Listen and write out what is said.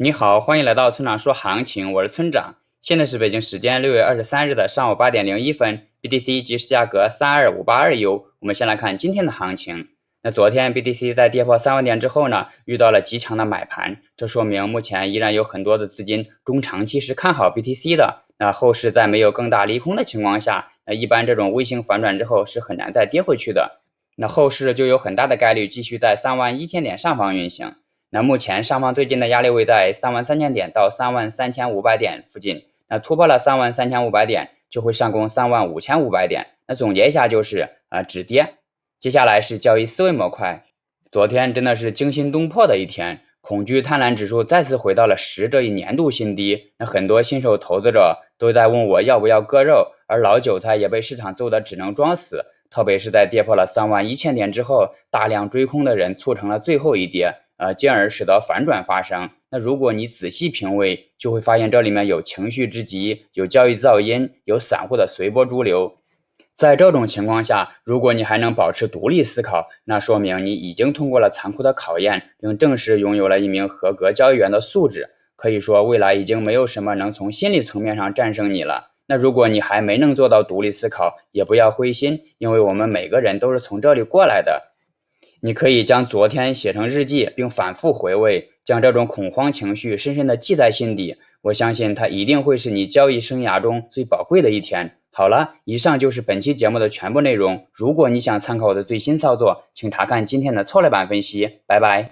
你好，欢迎来到村长说行情，我是村长。现在是北京时间六月二十三日的上午八点零一分，BTC 即时价格三二五八二 U。我们先来看今天的行情。那昨天 BTC 在跌破三万点之后呢，遇到了极强的买盘，这说明目前依然有很多的资金中长期是看好 BTC 的。那后市在没有更大利空的情况下，那一般这种微型反转之后是很难再跌回去的。那后市就有很大的概率继续在三万一千点上方运行。那目前上方最近的压力位在三万三千点到三万三千五百点附近。那突破了三万三千五百点，就会上攻三万五千五百点。那总结一下就是啊止跌。接下来是交易思维模块。昨天真的是惊心动魄的一天，恐惧贪婪指数再次回到了十这一年度新低。那很多新手投资者都在问我要不要割肉，而老韭菜也被市场揍得只能装死。特别是在跌破了三万一千点之后，大量追空的人促成了最后一跌，呃，进而使得反转发生。那如果你仔细品味，就会发现这里面有情绪之极，有交易噪音，有散户的随波逐流。在这种情况下，如果你还能保持独立思考，那说明你已经通过了残酷的考验，并正式拥有了一名合格交易员的素质。可以说，未来已经没有什么能从心理层面上战胜你了。那如果你还没能做到独立思考，也不要灰心，因为我们每个人都是从这里过来的。你可以将昨天写成日记，并反复回味，将这种恐慌情绪深深的记在心底。我相信它一定会是你交易生涯中最宝贵的一天。好了，以上就是本期节目的全部内容。如果你想参考我的最新操作，请查看今天的策略版分析。拜拜。